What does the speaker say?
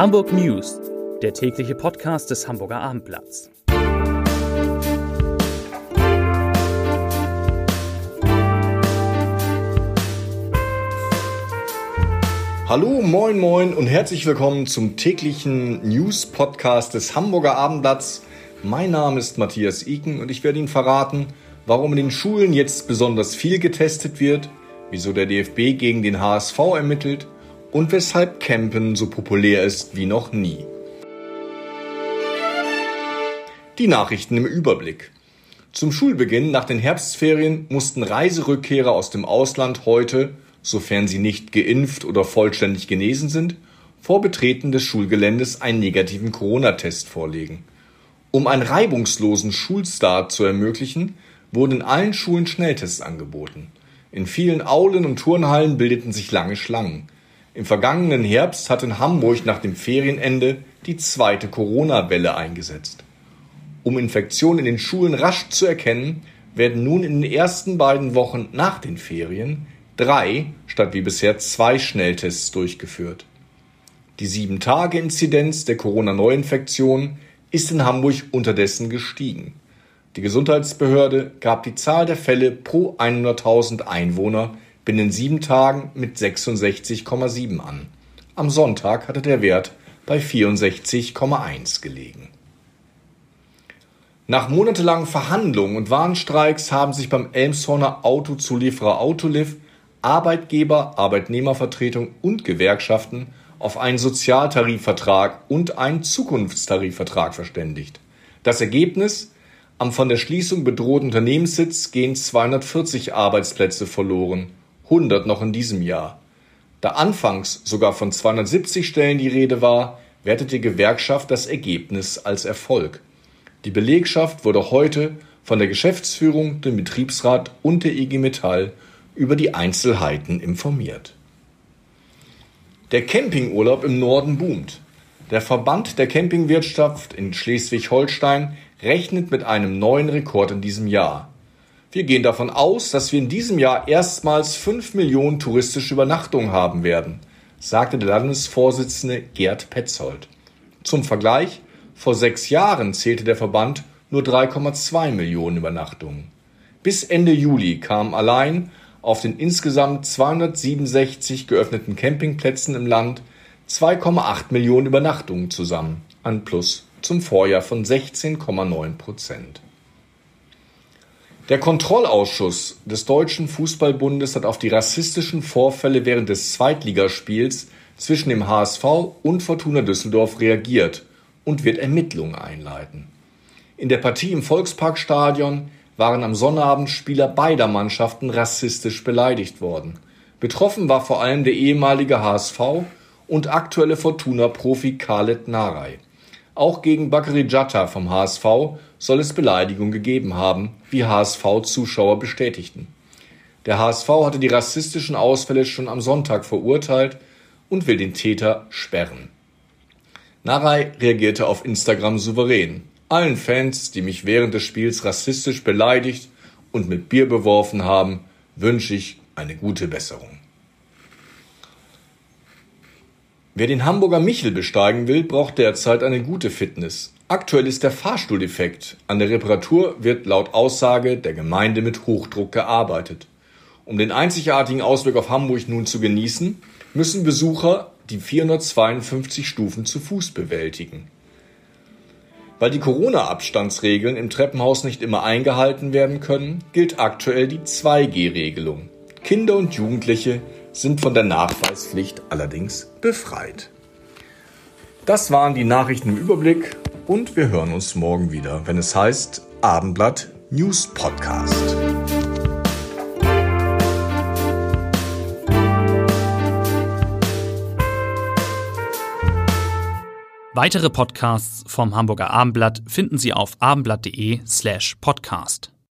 Hamburg News, der tägliche Podcast des Hamburger Abendblatts. Hallo, moin, moin und herzlich willkommen zum täglichen News-Podcast des Hamburger Abendblatts. Mein Name ist Matthias Iken und ich werde Ihnen verraten, warum in den Schulen jetzt besonders viel getestet wird, wieso der DFB gegen den HSV ermittelt und weshalb Campen so populär ist wie noch nie. Die Nachrichten im Überblick. Zum Schulbeginn nach den Herbstferien mussten Reiserückkehrer aus dem Ausland heute, sofern sie nicht geimpft oder vollständig genesen sind, vor Betreten des Schulgeländes einen negativen Corona-Test vorlegen. Um einen reibungslosen Schulstart zu ermöglichen, wurden in allen Schulen Schnelltests angeboten. In vielen Aulen und Turnhallen bildeten sich lange Schlangen. Im vergangenen Herbst hat in Hamburg nach dem Ferienende die zweite Corona-Welle eingesetzt. Um Infektionen in den Schulen rasch zu erkennen, werden nun in den ersten beiden Wochen nach den Ferien drei statt wie bisher zwei Schnelltests durchgeführt. Die Sieben-Tage-Inzidenz der Corona-Neuinfektion ist in Hamburg unterdessen gestiegen. Die Gesundheitsbehörde gab die Zahl der Fälle pro 100.000 Einwohner binnen sieben Tagen mit 66,7 an. Am Sonntag hatte der Wert bei 64,1 gelegen. Nach monatelangen Verhandlungen und Warnstreiks haben sich beim Elmshorner Autozulieferer Autoliv Arbeitgeber, Arbeitnehmervertretung und Gewerkschaften auf einen Sozialtarifvertrag und einen Zukunftstarifvertrag verständigt. Das Ergebnis am von der Schließung bedrohten Unternehmenssitz gehen 240 Arbeitsplätze verloren 100 noch in diesem Jahr. Da anfangs sogar von 270 Stellen die Rede war, wertet die Gewerkschaft das Ergebnis als Erfolg. Die Belegschaft wurde heute von der Geschäftsführung, dem Betriebsrat und der IG Metall über die Einzelheiten informiert. Der Campingurlaub im Norden boomt. Der Verband der Campingwirtschaft in Schleswig-Holstein rechnet mit einem neuen Rekord in diesem Jahr. Wir gehen davon aus, dass wir in diesem Jahr erstmals fünf Millionen touristische Übernachtungen haben werden, sagte der Landesvorsitzende Gerd Petzold. Zum Vergleich, vor sechs Jahren zählte der Verband nur 3,2 Millionen Übernachtungen. Bis Ende Juli kamen allein auf den insgesamt 267 geöffneten Campingplätzen im Land 2,8 Millionen Übernachtungen zusammen, ein Plus zum Vorjahr von 16,9 Prozent. Der Kontrollausschuss des Deutschen Fußballbundes hat auf die rassistischen Vorfälle während des Zweitligaspiels zwischen dem HSV und Fortuna Düsseldorf reagiert und wird Ermittlungen einleiten. In der Partie im Volksparkstadion waren am Sonnabend Spieler beider Mannschaften rassistisch beleidigt worden. Betroffen war vor allem der ehemalige HSV und aktuelle Fortuna-Profi Khaled Narei. Auch gegen Bakary Jatta vom HSV soll es Beleidigung gegeben haben, wie HSV-Zuschauer bestätigten. Der HSV hatte die rassistischen Ausfälle schon am Sonntag verurteilt und will den Täter sperren. Narei reagierte auf Instagram souverän. Allen Fans, die mich während des Spiels rassistisch beleidigt und mit Bier beworfen haben, wünsche ich eine gute Besserung. Wer den Hamburger Michel besteigen will, braucht derzeit eine gute Fitness. Aktuell ist der Fahrstuhl defekt. An der Reparatur wird laut Aussage der Gemeinde mit Hochdruck gearbeitet. Um den einzigartigen Ausblick auf Hamburg nun zu genießen, müssen Besucher die 452 Stufen zu Fuß bewältigen. Weil die Corona-Abstandsregeln im Treppenhaus nicht immer eingehalten werden können, gilt aktuell die 2G-Regelung. Kinder und Jugendliche sind von der Nachweispflicht allerdings befreit. Das waren die Nachrichten im Überblick und wir hören uns morgen wieder, wenn es heißt Abendblatt News Podcast. Weitere Podcasts vom Hamburger Abendblatt finden Sie auf abendblatt.de slash podcast.